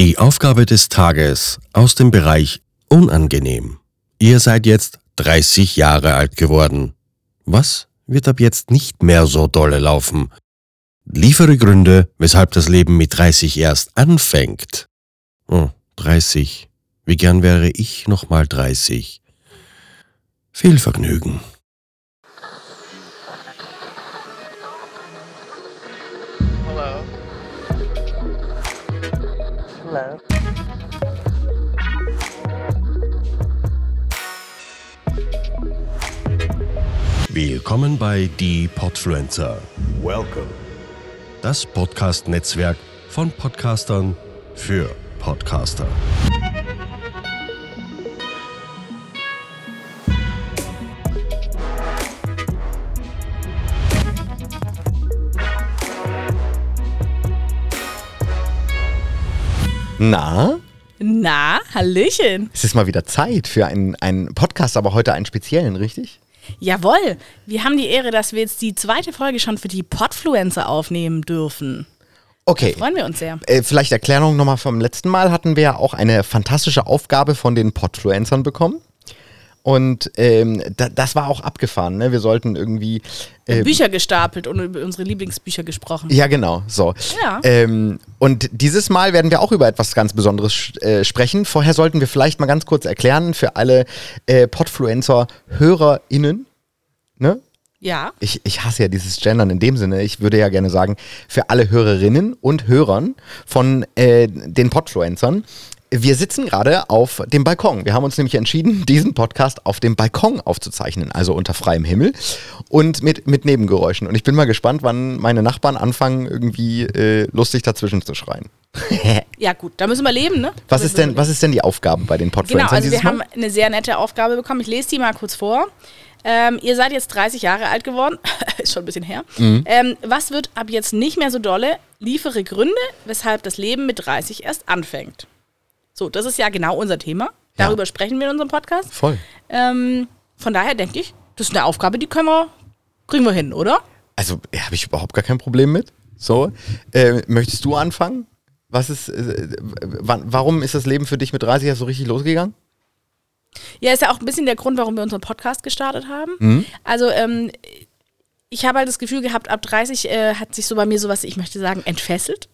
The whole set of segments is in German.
Die Aufgabe des Tages aus dem Bereich unangenehm. Ihr seid jetzt 30 Jahre alt geworden. Was wird ab jetzt nicht mehr so dolle laufen? Liefere Gründe, weshalb das Leben mit 30 erst anfängt. Oh, 30. Wie gern wäre ich nochmal 30. Viel Vergnügen. Willkommen bei Die Podfluencer, Welcome. das Podcast-Netzwerk von Podcastern für Podcaster. Na, Na, Hallöchen. es ist mal wieder Zeit für einen, einen Podcast, aber heute einen speziellen, richtig? Jawohl, wir haben die Ehre, dass wir jetzt die zweite Folge schon für die Podfluencer aufnehmen dürfen. Okay. Freuen wir uns sehr. Äh, vielleicht Erklärung nochmal vom letzten Mal hatten wir ja auch eine fantastische Aufgabe von den Podfluencern bekommen. Und ähm, da, das war auch abgefahren. Ne? Wir sollten irgendwie. Äh, Bücher gestapelt und über unsere Lieblingsbücher gesprochen. ja, genau. So. Ja. Ähm, und dieses Mal werden wir auch über etwas ganz Besonderes äh, sprechen. Vorher sollten wir vielleicht mal ganz kurz erklären für alle äh, Podfluencer-HörerInnen. Ne? Ja. ich, ich hasse ja dieses Gendern in dem Sinne. Ich würde ja gerne sagen, für alle Hörerinnen und Hörern von äh, den Podfluencern. Wir sitzen gerade auf dem Balkon. Wir haben uns nämlich entschieden, diesen Podcast auf dem Balkon aufzuzeichnen, also unter freiem Himmel und mit, mit Nebengeräuschen. Und ich bin mal gespannt, wann meine Nachbarn anfangen, irgendwie äh, lustig dazwischen zu schreien. Ja, gut, da müssen wir leben, ne? Was ist denn, was ist denn die Aufgabe bei den Podfluencern Genau, also wir Mal? haben eine sehr nette Aufgabe bekommen. Ich lese die mal kurz vor. Ähm, ihr seid jetzt 30 Jahre alt geworden, ist schon ein bisschen her. Mhm. Ähm, was wird ab jetzt nicht mehr so dolle? Liefere Gründe, weshalb das Leben mit 30 erst anfängt. So, das ist ja genau unser Thema. Ja. Darüber sprechen wir in unserem Podcast. Voll. Ähm, von daher denke ich, das ist eine Aufgabe, die können wir, kriegen wir hin, oder? Also ja, habe ich überhaupt gar kein Problem mit. So, äh, möchtest du anfangen? Was ist, äh, warum ist das Leben für dich mit 30 erst so richtig losgegangen? Ja, ist ja auch ein bisschen der Grund, warum wir unseren Podcast gestartet haben. Mhm. Also, ähm, ich habe halt das Gefühl gehabt, ab 30 äh, hat sich so bei mir sowas, ich möchte sagen, entfesselt.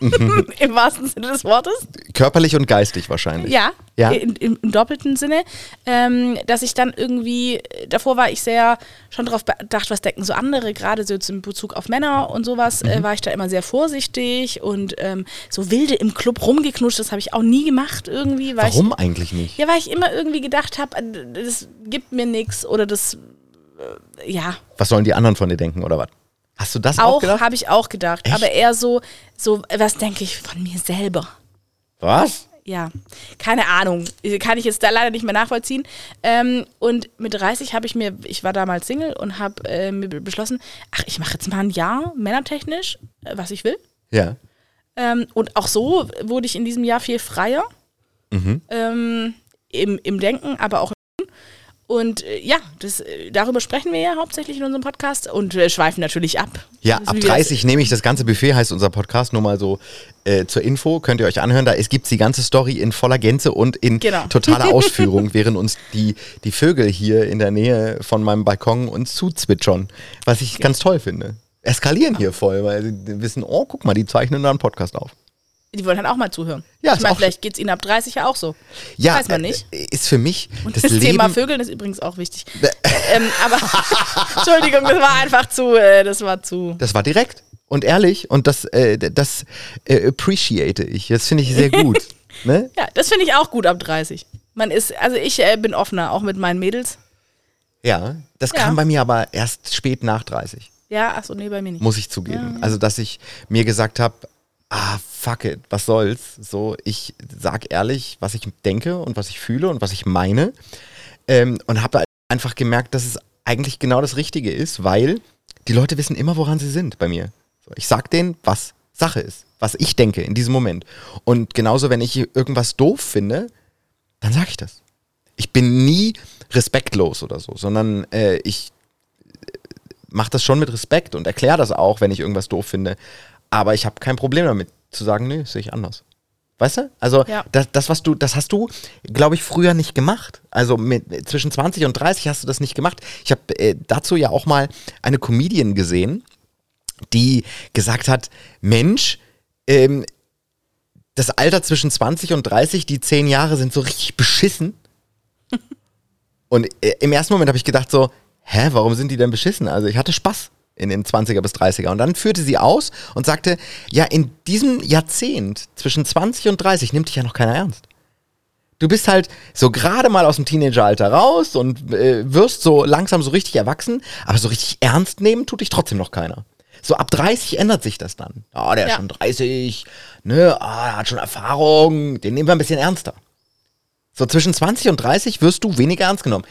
Mhm. Im wahrsten Sinne des Wortes. Körperlich und geistig wahrscheinlich. Ja, Ja. in, im, im doppelten Sinne. Ähm, dass ich dann irgendwie, davor war ich sehr schon darauf bedacht, was denken so andere, gerade so jetzt in Bezug auf Männer und sowas, Mhm. äh, war ich da immer sehr vorsichtig und ähm, so wilde im Club rumgeknutscht, das habe ich auch nie gemacht irgendwie. Warum Ich, eigentlich nicht? ja, weil ich immer irgendwie gedacht habe, das gibt mir nichts oder das, äh, ja, Was sollen die anderen von dir denken oder was? Hast du das auch, auch gedacht? habe ich auch gedacht, Echt? aber eher so, so, was denke ich von mir selber? Was? Ja, keine Ahnung. Kann ich jetzt da leider nicht mehr nachvollziehen. Ähm, und mit 30 habe ich mir, ich war damals Single und habe äh, mir beschlossen, ach, ich mache jetzt mal ein Jahr männertechnisch, äh, was ich will. Ja. Ähm, und auch so wurde ich in diesem Jahr viel freier. Ähm, im, Im Denken, aber auch. Und äh, ja, das, äh, darüber sprechen wir ja hauptsächlich in unserem Podcast und äh, schweifen natürlich ab. Ja, ab wie wir das- 30 nehme ich das ganze Buffet, heißt unser Podcast, nur mal so äh, zur Info, könnt ihr euch anhören. Da gibt es die ganze Story in voller Gänze und in Genau. totaler Ausführung, während uns die, die Vögel hier in der Nähe von meinem Balkon uns zuzwitschern, was ich ganz toll finde. Eskalieren hier voll, weil sie wissen, oh, guck mal, die zeichnen da einen Podcast auf. Die wollen halt auch mal zuhören. Ja, ich meine, vielleicht geht es ihnen ab 30 ja auch so. Ja, Weiß man nicht. Äh, ist für mich Und das, das, Leben. Thema Vögeln ist übrigens auch wichtig. ähm, aber Entschuldigung, das war einfach zu, äh, das war zu. Das war direkt und ehrlich und das, äh, das äh, appreciate ich. Das finde ich sehr gut. ne? Ja, das finde ich auch gut ab 30. Man ist, also ich äh, bin offener, auch mit meinen Mädels. Ja, das Ja. kam bei mir aber erst spät nach 30, Ja, achso, nee, bei mir nicht. muss ich zugeben. Also, dass ich mir gesagt habe, ah, fuck it, was soll's. So, ich sag ehrlich, was ich denke und was ich fühle und was ich meine. Ähm, und habe einfach gemerkt, dass es eigentlich genau das Richtige ist, weil die Leute wissen immer, woran sie sind bei mir. Ich sag denen, was Sache ist, was ich denke in diesem Moment. Und genauso, wenn ich irgendwas doof finde, dann sage ich das. Ich bin nie respektlos oder so, sondern äh, ich mache das schon mit Respekt und erkläre das auch, wenn ich irgendwas doof finde. Aber ich habe kein Problem damit zu sagen, nee, sehe ich anders. Weißt du? Also Ja. das, das, was du, das hast du, glaube ich, früher nicht gemacht. Also mit, zwischen 20 und 30 hast du das nicht gemacht. Ich habe äh, dazu ja auch mal eine Comedian gesehen, die gesagt hat, Mensch, ähm, das Alter zwischen 20 und 30, die zehn Jahre sind so richtig beschissen. Und äh, im ersten Moment habe ich gedacht so, hä, warum sind die denn beschissen? Also ich hatte Spaß in den 20er bis 30er. Und dann führte sie aus und sagte, ja, in diesem Jahrzehnt zwischen 20 und 30 nimmt dich ja noch keiner ernst. Du bist halt so gerade mal aus dem Teenageralter raus und äh, wirst so langsam so richtig erwachsen, aber so richtig ernst nehmen tut dich trotzdem noch keiner. So ab 30 ändert sich das dann. Ah, der ist Ja. schon 30, ne, ah, der hat schon Erfahrung, den nehmen wir ein bisschen ernster. So zwischen 20 und 30 wirst du weniger ernst genommen.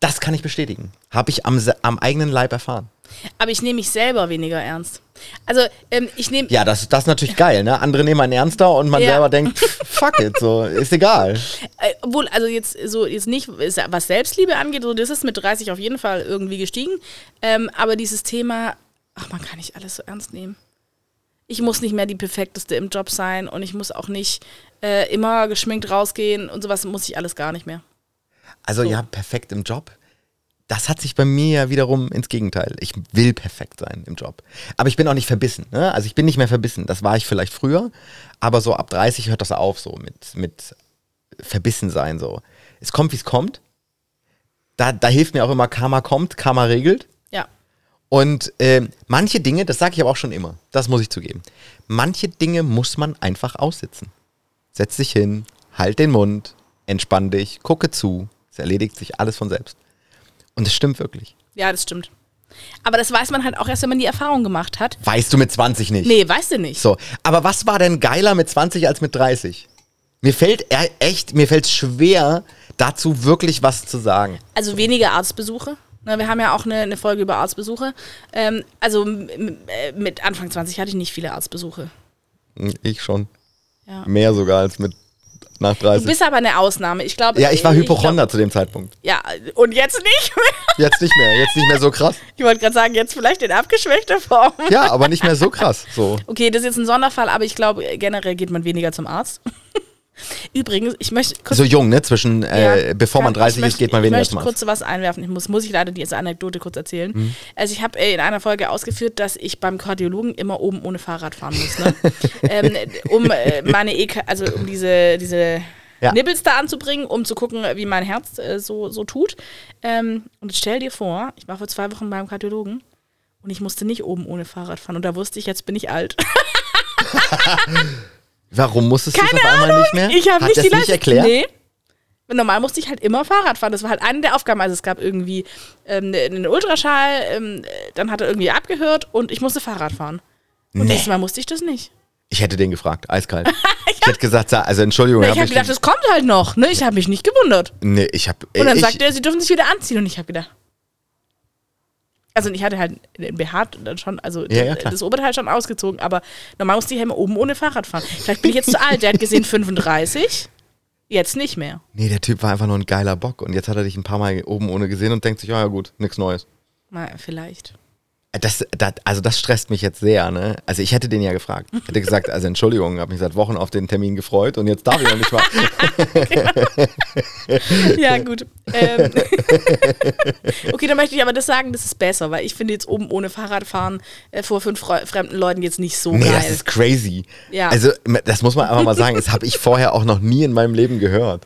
Das kann ich bestätigen. Habe ich am, am eigenen Leib erfahren. Aber ich nehme mich selber weniger ernst. Also, ähm, ich nehme. Ja, das, das ist natürlich geil, ne? Andere nehmen einen ernster und man Ja. selber denkt, fuck it, so, ist egal. Äh, obwohl, also jetzt so, jetzt nicht, was Selbstliebe angeht, so, das ist mit 30 auf jeden Fall irgendwie gestiegen. Ähm, aber dieses Thema, ach, man kann nicht alles so ernst nehmen. Ich muss nicht mehr die perfekteste im Job sein und ich muss auch nicht äh, immer geschminkt rausgehen und sowas muss ich alles gar nicht mehr. Also So. ja, perfekt im Job. Das hat sich bei mir ja wiederum ins Gegenteil. Ich will perfekt sein im Job. Aber ich bin auch nicht verbissen. Ne? Also ich bin nicht mehr verbissen. Das war ich vielleicht früher. Aber so ab 30 hört das auf so mit, mit verbissen sein so. Es kommt, wie es kommt. Da, da hilft mir auch immer, Karma kommt, Karma regelt. Ja. Und ähm, manche Dinge, das sage ich aber auch schon immer, das muss ich zugeben. Manche Dinge muss man einfach aussitzen. Setz dich hin, halt den Mund, entspann dich, gucke zu. Es erledigt sich alles von selbst. Und es stimmt wirklich. Ja, das stimmt. Aber das weiß man halt auch erst, wenn man die Erfahrung gemacht hat. Weißt du mit 20 nicht. Nee, weißt du nicht. So, aber was war denn geiler mit 20 als mit 30? Mir fällt e- echt, mir fällt schwer, dazu wirklich was zu sagen. Also weniger Arztbesuche. Na, wir haben ja auch eine, eine Folge über Arztbesuche. Ähm, also äh, mit Anfang 20 hatte ich nicht viele Arztbesuche. Ich schon. Ja. Mehr sogar als mit nach Du 30. bist aber eine Ausnahme. Ich glaube. Ja, ich war äh, Hypochonder zu dem Zeitpunkt. Ja, und jetzt nicht mehr. Jetzt nicht mehr, jetzt nicht mehr so krass. Ich wollte gerade sagen, jetzt vielleicht in abgeschwächter Form. Ja, aber nicht mehr so krass. So. Okay, das ist jetzt ein Sonderfall, aber ich glaube, generell geht man weniger zum Arzt. Übrigens, ich möchte kurz. So jung, ne? Zwischen, äh, Ja, bevor man kann- 30 ich ist, geht man weniger Ich möchte kurz was einwerfen. Ich muss, muss ich leider diese Anekdote kurz erzählen. Mhm. Also ich habe äh, in einer Folge ausgeführt, dass ich beim Kardiologen immer oben ohne Fahrrad fahren muss, ne? ähm, um äh, meine EK, also um diese, diese Ja. Nippels da anzubringen, um zu gucken, wie mein Herz äh, so, so tut. Ähm, und stell dir vor, ich war vor zwei Wochen beim Kardiologen und ich musste nicht oben ohne Fahrrad fahren. Und da wusste ich, jetzt bin ich alt. Warum musstest du es Keine auf einmal nicht mehr? Ich habe nicht das die nicht erklärt? Nee. Normal musste ich halt immer Fahrrad fahren. Das war halt eine der Aufgaben. Also es gab irgendwie ähm, einen Ultraschall, ähm, dann hat er irgendwie abgehört und ich musste Fahrrad fahren. Und Nee. nächstes Mal musste ich das nicht. Ich hätte den gefragt, eiskalt. Ich hätte gesagt, sa- also Entschuldigung, ich hab habe mich gedacht, das kommt halt noch. Ne? Ich habe mich nicht gewundert. Nee, ich habe Und dann ich, sagt er, sie dürfen sich wieder anziehen. Und ich habe gedacht. Also ich hatte halt den BH dann schon, also Ja, ja, das Oberteil schon ausgezogen, aber normal musste ich halt immer oben ohne Fahrrad fahren. Vielleicht bin ich jetzt zu alt. Der hat gesehen 35, jetzt nicht mehr. Nee, der Typ war einfach nur ein geiler Bock und jetzt hat er dich ein paar Mal oben ohne gesehen und denkt sich, ja, ja gut, nichts Neues. Mal, vielleicht. Das, das, also das stresst mich jetzt sehr, ne? Also ich hätte den ja gefragt. Ich hätte gesagt, also Entschuldigung, habe mich seit Wochen auf den Termin gefreut und jetzt darf ich noch nicht mal. Ja, gut. Ähm. okay, dann möchte ich aber das sagen, das ist besser, weil ich finde jetzt oben ohne Fahrradfahren äh, vor fünf Fre fremden Leuten jetzt nicht so Nee, das geil. ist crazy. Ja. Also das muss man einfach mal sagen, das habe ich vorher auch noch nie in meinem Leben gehört.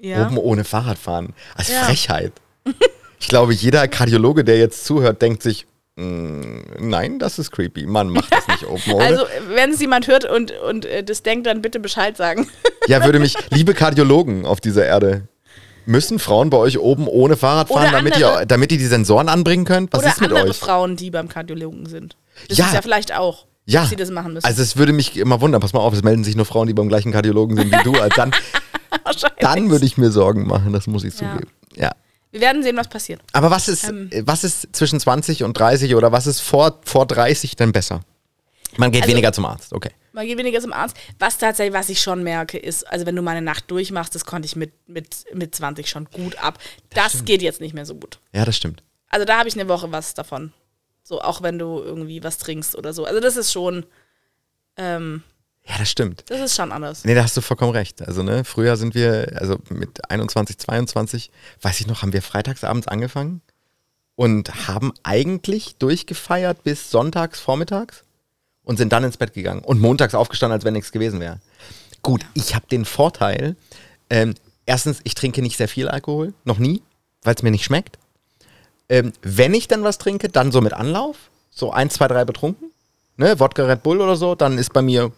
ja. Oben ohne Fahrrad fahren. Als Ja. Frechheit. Ich glaube, jeder Kardiologe, der jetzt zuhört, denkt sich, "Mm, nein, das ist creepy. Man macht das nicht oben ohne. Also, wenn es jemand hört und, und äh, das denkt, dann bitte Bescheid sagen. Ja, würde mich, liebe Kardiologen auf dieser Erde, müssen Frauen bei euch oben ohne Fahrrad fahren, Oder damit andere- ihr, damit ihr die Sensoren anbringen könnt? Was Oder ist mit andere euch? Frauen, die beim Kardiologen sind. Das Ja. ist ja vielleicht auch, Ja, dass sie das machen müssen. also es würde mich immer wundern, pass mal auf, es melden sich nur Frauen, die beim gleichen Kardiologen sind wie du. Also dann, dann würde ich mir Sorgen machen, das muss ich Ja. zugeben. Ja. Wir werden sehen, was passiert. Aber was ist, Ähm. was ist zwischen 20 und 30 oder was ist vor, vor 30 denn besser? Man geht Also- weniger zum Arzt, okay. Man geht weniger zum Arzt. Was tatsächlich, was ich schon merke, ist, also wenn du mal eine Nacht durchmachst, das konnte ich mit, mit, mit 20 schon gut ab. Das, geht jetzt nicht mehr so gut. Ja, das stimmt. Also da habe ich eine Woche was davon. So, auch wenn du irgendwie was trinkst oder so. Also das ist schon, ähm, Ja, das stimmt. Das ist schon anders. Nee, da hast du vollkommen recht. Also, ne, früher sind wir, also mit 21, 22, weiß ich noch, haben wir freitagsabends angefangen und haben eigentlich durchgefeiert bis sonntags vormittags und sind dann ins Bett gegangen und montags aufgestanden, als wenn nichts gewesen wäre. Gut, ich habe den Vorteil, ähm, erstens, ich trinke nicht sehr viel Alkohol, noch nie, weil es mir nicht schmeckt. Ähm, wenn ich dann was trinke, dann so mit Anlauf, so ein, zwei, drei betrunken, ne, Wodka Red Bull oder so, dann ist bei mir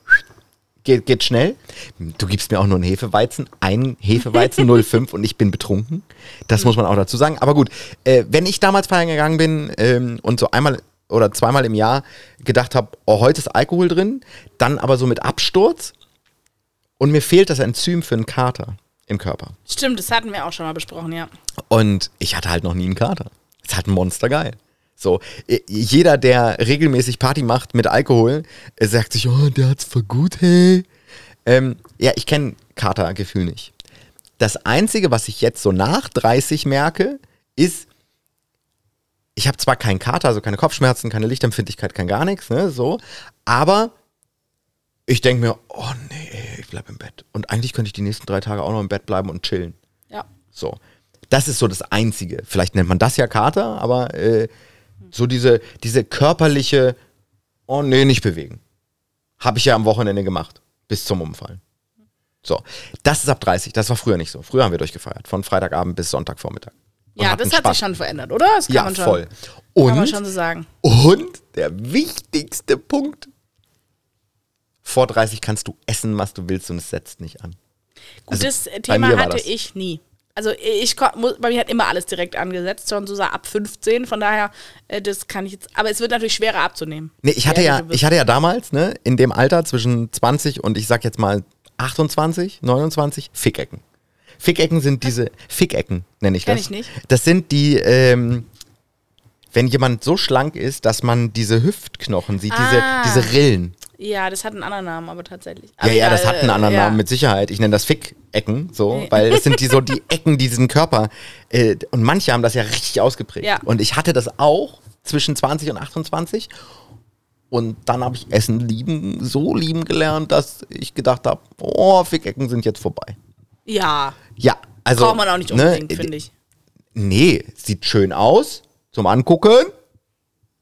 geht, geht schnell. Du gibst mir auch nur einen Hefeweizen, einen Hefeweizen 05 und ich bin betrunken. Das muss man auch dazu sagen. Aber gut, äh, wenn ich damals feiern gegangen bin ähm, und so einmal oder zweimal im Jahr gedacht habe, oh, heute ist Alkohol drin, dann aber so mit Absturz und mir fehlt das Enzym für einen Kater im Körper. Stimmt, das hatten wir auch schon mal besprochen, ja. Und ich hatte halt noch nie einen Kater. Es hat ein Monster geil. So, jeder, der regelmäßig Party macht mit Alkohol, äh, sagt sich, oh, der hat's voll gut, hey. Ähm, ja, ich kenne Katergefühl nicht. Das Einzige, was ich jetzt so nach 30 merke, ist, ich habe zwar keinen Kater, also keine Kopfschmerzen, keine Lichtempfindlichkeit, kein gar nichts, ne, so, aber ich denke mir, oh nee, ich bleib im Bett. Und eigentlich könnte ich die nächsten drei Tage auch noch im Bett bleiben und chillen. Ja. So. Das ist so das Einzige. Vielleicht nennt man das ja Kater, aber äh, so diese, diese körperliche, oh nee, nicht bewegen. Habe ich ja am Wochenende gemacht. Bis zum Umfallen. So. Das ist ab 30. Das war früher nicht so. Früher haben wir durchgefeiert. Von Freitagabend bis Sonntagvormittag. Und Ja, das hat Spaß. sich schon verändert, oder? Das kann Ja, man schon, voll. Kann man Und, schon so sagen. und der wichtigste Punkt. Vor 30 kannst du essen, was du willst und es setzt nicht an. Gut, Also, Thema hatte ich nie. Also ich kon- mu- bei mir hat immer alles direkt angesetzt, schon so ab 15, von daher, äh, das kann ich jetzt, aber es wird natürlich schwerer abzunehmen. Nee, ich hatte ja, ich hatte ja damals, ne, in dem Alter zwischen 20 und ich sag jetzt mal 28, 29, Fickecken. Fickecken sind diese, Fickecken nenne ich das. Kenn ich nicht. Das sind die, ähm, wenn jemand so schlank ist, dass man diese Hüftknochen sieht, Ah. diese, diese Rillen. Ja, das hat einen anderen Namen, aber tatsächlich. Ja, Aber ja, das hat einen anderen äh, ja. Namen mit Sicherheit. Ich nenne das Fickecken, so, Nee. weil das sind die so die Ecken, die diesen Körper. Äh, und manche haben das ja richtig ausgeprägt. Ja. Und ich hatte das auch zwischen 20 und 28. Und dann habe ich Essen lieben, so lieben gelernt, dass ich gedacht habe, oh, Fickecken sind jetzt vorbei. Ja, Ja, also. braucht man auch nicht ne, unbedingt, finde ich. Nee, sieht schön aus zum Angucken.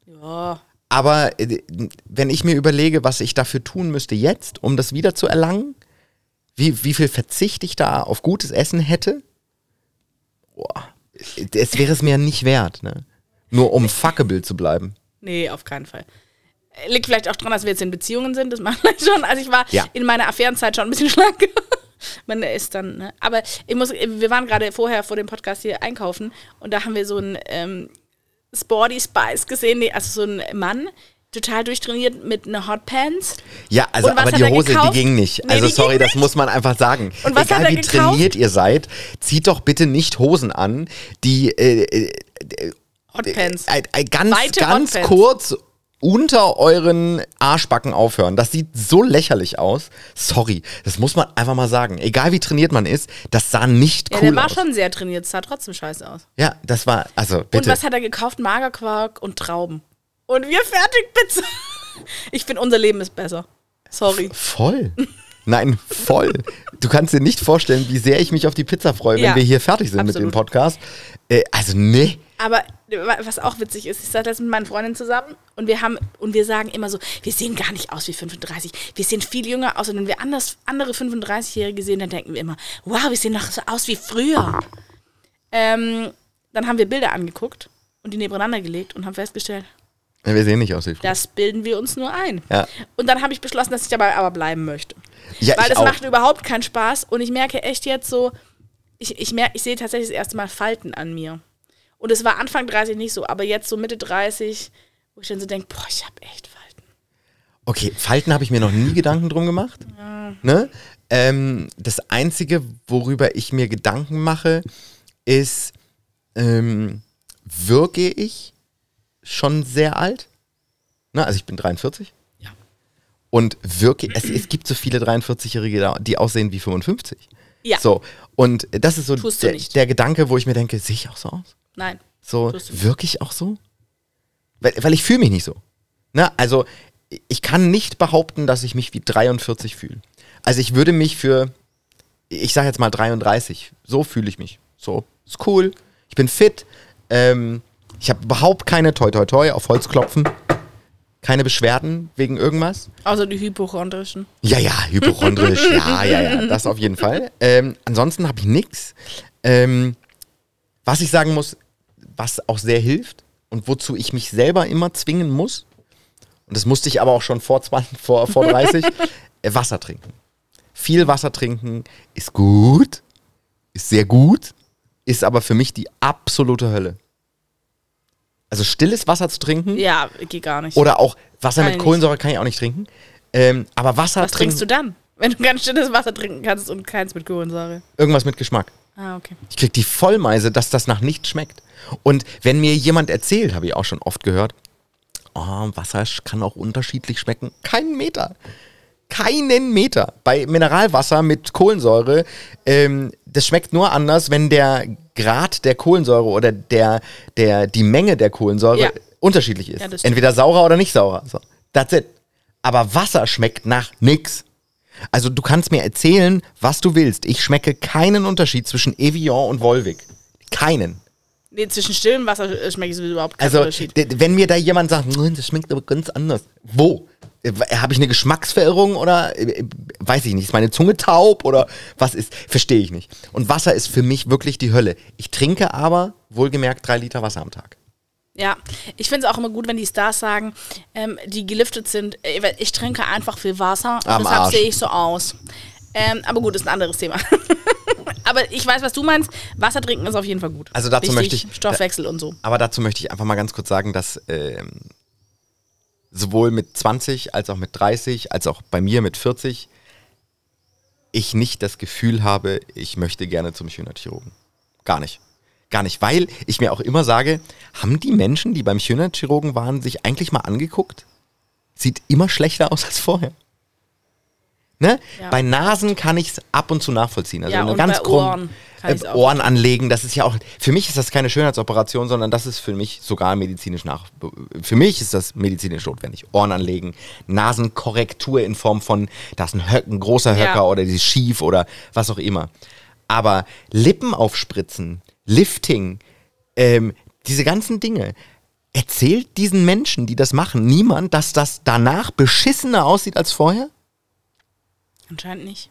Ja, Aber äh, wenn ich mir überlege, was ich dafür tun müsste jetzt, um das wieder zu erlangen, wie, wie viel Verzicht ich da auf gutes Essen hätte, boah, es wäre es mir nicht wert, ne? Nur um fuckable zu bleiben. nee, auf keinen Fall. Liegt vielleicht auch dran, dass wir jetzt in Beziehungen sind, das macht vielleicht schon. Also ich war Ja. in meiner Affärenzeit schon ein bisschen schlanker. Man ist dann, ne? Aber ich muss, wir waren gerade vorher vor dem Podcast hier einkaufen und da haben wir so einen ähm, Sporty Spice gesehen, nee, also so ein Mann, total durchtrainiert mit einer Hotpants. Ja, also aber die Hose, die gekauft? ging nicht. Nee, also die sorry, das muss man einfach sagen. Und was Egal hat er wie gekauft? trainiert ihr seid, zieht doch bitte nicht Hosen an, die äh, äh, Hotpants. äh, äh, ganz, Weite ganz Hotpants. kurz unter euren Arschbacken aufhören. Das sieht so lächerlich aus. Sorry, das muss man einfach mal sagen. Egal wie trainiert man ist, das sah nicht Ja, cool der war aus. schon sehr trainiert, sah trotzdem scheiße aus. ja, das war, also Und bitte. was hat er gekauft? Magerquark und Trauben. Und wir Fertigpizza. Ich finde, unser Leben ist besser. Sorry. Voll. Nein, voll. Du kannst dir nicht vorstellen, wie sehr ich mich auf die Pizza freue, wenn Ja, wir hier fertig sind mit dem absolut. Podcast. Äh, also, nee. Aber was auch witzig ist, ich saß jetzt mit meinen Freundinnen zusammen und wir haben und wir sagen immer so, wir sehen gar nicht aus wie 35. Wir sehen viel jünger aus und wenn wir anders, andere 35-Jährige sehen, dann denken wir immer, wow, wir sehen noch so aus wie früher. Ähm, dann haben wir Bilder angeguckt und die nebeneinander gelegt und haben festgestellt, Wir sehen nicht aus wie früher. das bilden wir uns nur ein. Ja. Und dann habe ich beschlossen, dass ich dabei aber bleiben möchte. Ja, Weil das auch. macht überhaupt keinen Spaß und ich merke echt jetzt so, ich, ich, merke, ich sehe tatsächlich das erste Mal Falten an mir. Und es war Anfang 30 nicht so, aber jetzt so Mitte 30, wo ich dann so denke, boah, ich habe echt Falten. Okay, Falten habe ich mir noch nie Gedanken drum gemacht. Ne? Ähm, das Einzige, worüber ich mir Gedanken mache, ist, ähm, wirke ich schon sehr alt? Ne? Also ich bin 43. Ja. Und wirke, es, es gibt so viele 43-Jährige, die aussehen wie 55. Ja. So, und das ist so der, der Gedanke, wo ich mir denke, sehe ich auch so aus? Nein. So, wirklich auch so? Weil, weil ich fühle mich nicht so. Ne? Also, ich kann nicht behaupten, dass ich mich wie 43 fühle. Also ich würde mich für, ich sage jetzt mal 33, so fühle ich mich. So, ist cool, ich bin fit, ähm, ich habe überhaupt keine, toi toi toi, auf Holz klopfen, keine Beschwerden wegen irgendwas. Außer die hypochondrischen. Ja, ja, hypochondrisch, ja, ja, ja, das auf jeden Fall. Ähm, ansonsten habe ich nichts. Ähm, was ich sagen muss, was auch sehr hilft und wozu ich mich selber immer zwingen muss, und das musste ich aber auch schon vor, 20, vor, vor 30, äh, Wasser trinken. Viel Wasser trinken ist gut, ist sehr gut, ist aber für mich die absolute Hölle. Also stilles Wasser zu trinken Ja, geht gar nicht. oder auch Wasser Kann mit. Kohlensäure kann ich auch nicht trinken. Ähm, aber Wasser Was trinken, trinkst du dann? Wenn du ganz stilles Wasser trinken kannst und keins mit Kohlensäure. irgendwas mit Geschmack. Ah, okay. Ich krieg die Vollmeise, dass das nach nichts schmeckt. Und wenn mir jemand erzählt, habe ich auch schon oft gehört, oh, Wasser kann auch unterschiedlich schmecken. Keinen Meter. Keinen Meter. Bei Mineralwasser mit Kohlensäure, ähm, das schmeckt nur anders, wenn der Grad der Kohlensäure oder der, der, die Menge der Kohlensäure Ja. unterschiedlich ist. Ja. Entweder saurer oder nicht saurer. So. That's it. Aber Wasser schmeckt nach nix. Also du kannst mir erzählen, was du willst. Ich schmecke keinen Unterschied zwischen Evian und Volvic. Keinen. Nee, zwischen stillem Wasser äh, schmeckt es überhaupt keinen Also Unterschied. d- wenn mir da jemand sagt, "Nein, das schmeckt aber ganz anders. Wo? Äh, Habe ich eine Geschmacksverirrung oder äh, weiß ich nicht, ist meine Zunge taub oder was ist? Verstehe ich nicht. Und Wasser ist für mich wirklich die Hölle. Ich trinke aber wohlgemerkt drei Liter Wasser am Tag. Ja, ich finde es auch immer gut, wenn die Stars sagen, ähm, die geliftet sind, äh, ich trinke einfach viel Wasser und Am deshalb sehe ich so aus. Ähm, aber gut, ist ein anderes Thema. aber ich weiß, was du meinst. Wasser trinken ist auf jeden Fall gut. Also dazu Wichtig, möchte ich- Stoffwechsel und so. Aber dazu möchte ich einfach mal ganz kurz sagen, dass ähm, sowohl mit 20 als auch mit 30, als auch bei mir mit 40, ich nicht das Gefühl habe, ich möchte gerne zum Schönheitschirurgen. Gar nicht. Gar nicht, weil ich mir auch immer sage, haben die Menschen, die beim Schönheitschirurgen waren, sich eigentlich mal angeguckt? Sieht immer schlechter aus als vorher. Ne? Ja. Bei Nasen kann ich es ab und zu nachvollziehen. Also Ja, und ganz bei krumm- Ohren äh. Ohren anlegen, das ist ja auch, für mich ist das keine Schönheitsoperation, sondern das ist für mich sogar medizinisch nach, für mich ist das medizinisch notwendig. Ohren anlegen, Nasenkorrektur in Form von, da ist ein, Höck, ein großer Ja. Höcker oder die ist schief oder was auch immer. Aber Lippen aufspritzen, Lifting, ähm, diese ganzen Dinge, erzählt diesen Menschen, die das machen, niemand, dass das danach beschissener aussieht als vorher? Anscheinend nicht.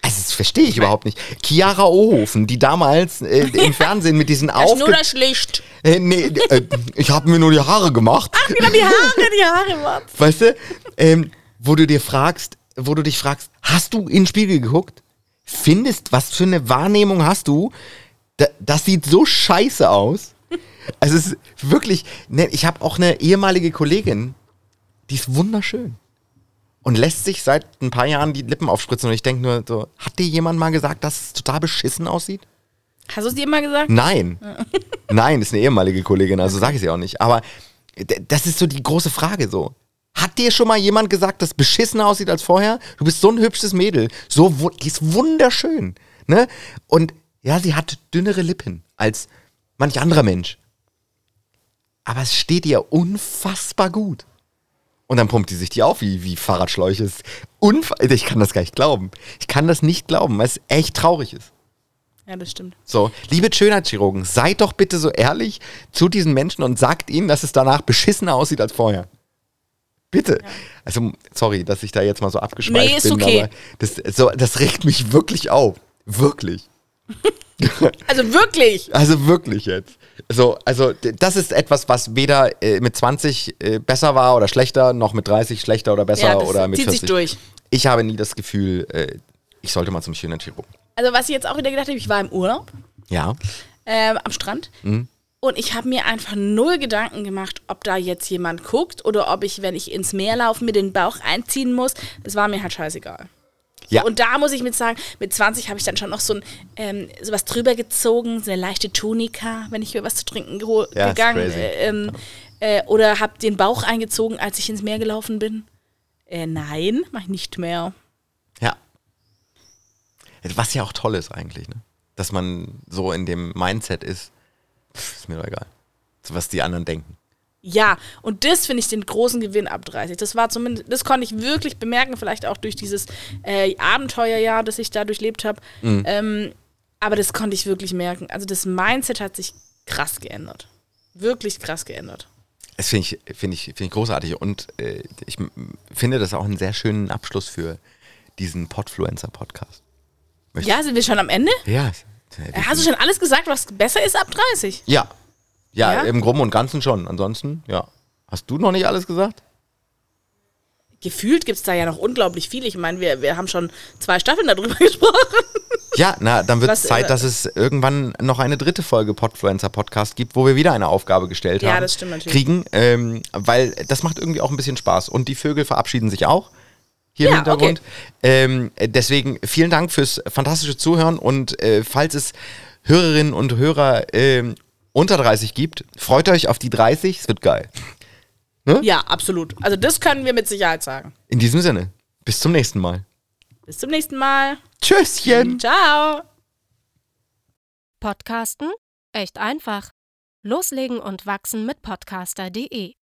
Also das verstehe ich überhaupt nicht. Chiara Ohofen, die damals äh, im Fernsehen mit diesen ist nur das Licht. Äh, nee, äh, ich habe mir nur die Haare gemacht. Wieder die Haare, die Haare, Mann. Weißt du? Ähm, wo du dir fragst, wo du dich fragst, hast du in den Spiegel geguckt? Findest, was für eine Wahrnehmung hast du? Da, das sieht so scheiße aus. Also es ist wirklich, ne, ich habe auch eine ehemalige Kollegin, die ist wunderschön. Und lässt sich seit ein paar Jahren die Lippen aufspritzen und ich denke nur so, hat dir jemand mal gesagt, dass es total beschissen aussieht? Hast du es dir immer gesagt? Nein. Nein, ist eine ehemalige Kollegin, also sage ich sie auch nicht. Aber das ist so die große Frage so. Hat dir schon mal jemand gesagt, dass beschissener aussieht als vorher? Du bist so ein hübsches Mädel. So, die ist wunderschön. Ne? Und ja, sie hat dünnere Lippen als manch anderer Mensch. Aber es steht ihr unfassbar gut. Und dann pumpt die sich die auf wie, wie Fahrradschläuche. Ist Unf ich kann das gar nicht glauben. Ich kann das nicht glauben, weil es echt traurig ist. Ja, das stimmt. So, liebe Schönheitschirurgen, seid doch bitte so ehrlich zu diesen Menschen und sagt ihnen, dass es danach beschissener aussieht als vorher. Bitte. Also, sorry, dass ich da jetzt mal so abgeschweift Nee, ist bin, okay. aber das, so, das regt mich wirklich auf. Wirklich. Also wirklich. Also wirklich jetzt. So, also das ist etwas, was weder äh, mit 20 äh, besser war oder schlechter, noch mit 30 schlechter oder besser Ja, das oder mit zieht 40. sich durch. Ich habe nie das Gefühl, äh, ich sollte mal zum Schönheitschirurgen. Also was ich jetzt auch wieder gedacht habe, ich war im Urlaub Ja. ähm, am Strand und ich habe mir einfach null Gedanken gemacht, ob da jetzt jemand guckt oder ob ich, wenn ich ins Meer laufe, mir den Bauch einziehen muss. Das war mir halt scheißegal. Ja. Und da muss ich mit sagen, mit 20 habe ich dann schon noch so ein ähm, sowas drüber gezogen, so eine leichte Tunika, wenn ich mir was zu trinken Ja, gegangen äh, ähm, äh, oder habe den Bauch eingezogen, als ich ins Meer gelaufen bin. Äh, nein, mache ich nicht mehr. Ja. Was ja auch toll ist eigentlich, ne? Dass man so in dem Mindset ist, pff, ist mir doch egal. Was die anderen denken. Ja, und das finde ich den großen Gewinn ab 30. Das war zumindest, das konnte ich wirklich bemerken, vielleicht auch durch dieses äh, Abenteuerjahr, das ich da durchlebt habe. Mhm. Ähm, aber das konnte ich wirklich merken. Also das Mindset hat sich krass geändert. Wirklich krass geändert. Das finde ich, finde ich, finde ich großartig. Und äh, ich finde das auch einen sehr schönen Abschluss für diesen Podfluencer-Podcast. Ja, sind wir schon am Ende? Ja. Hast du schon alles gesagt, was besser ist ab 30? Ja. Ja. Ja? im Groben und Ganzen schon. Ansonsten, ja. Hast du noch nicht alles gesagt? Gefühlt gibt es da ja noch unglaublich viel. Ich meine, wir, wir haben schon zwei Staffeln darüber gesprochen. Ja, na, dann wird es Was, Zeit, äh, dass es irgendwann noch eine dritte Folge Podfluencer Podcast gibt, wo wir wieder eine Aufgabe gestellt Ja, haben. das stimmt natürlich. Kriegen, ähm, weil das macht irgendwie auch ein bisschen Spaß. Und die Vögel verabschieden sich auch. Hier Ja, im Hintergrund. Ähm, äh, deswegen vielen Dank fürs fantastische Zuhören und äh, falls es Hörerinnen und Hörer ähm, unter 30 gibt, freut euch auf die 30, es wird geil. Ja, absolut. Also das können wir mit Sicherheit sagen. In diesem Sinne, bis zum nächsten Mal. Bis zum nächsten Mal. Tschüsschen! Ciao. Podcasten? Echt einfach. Loslegen und wachsen mit podcaster.de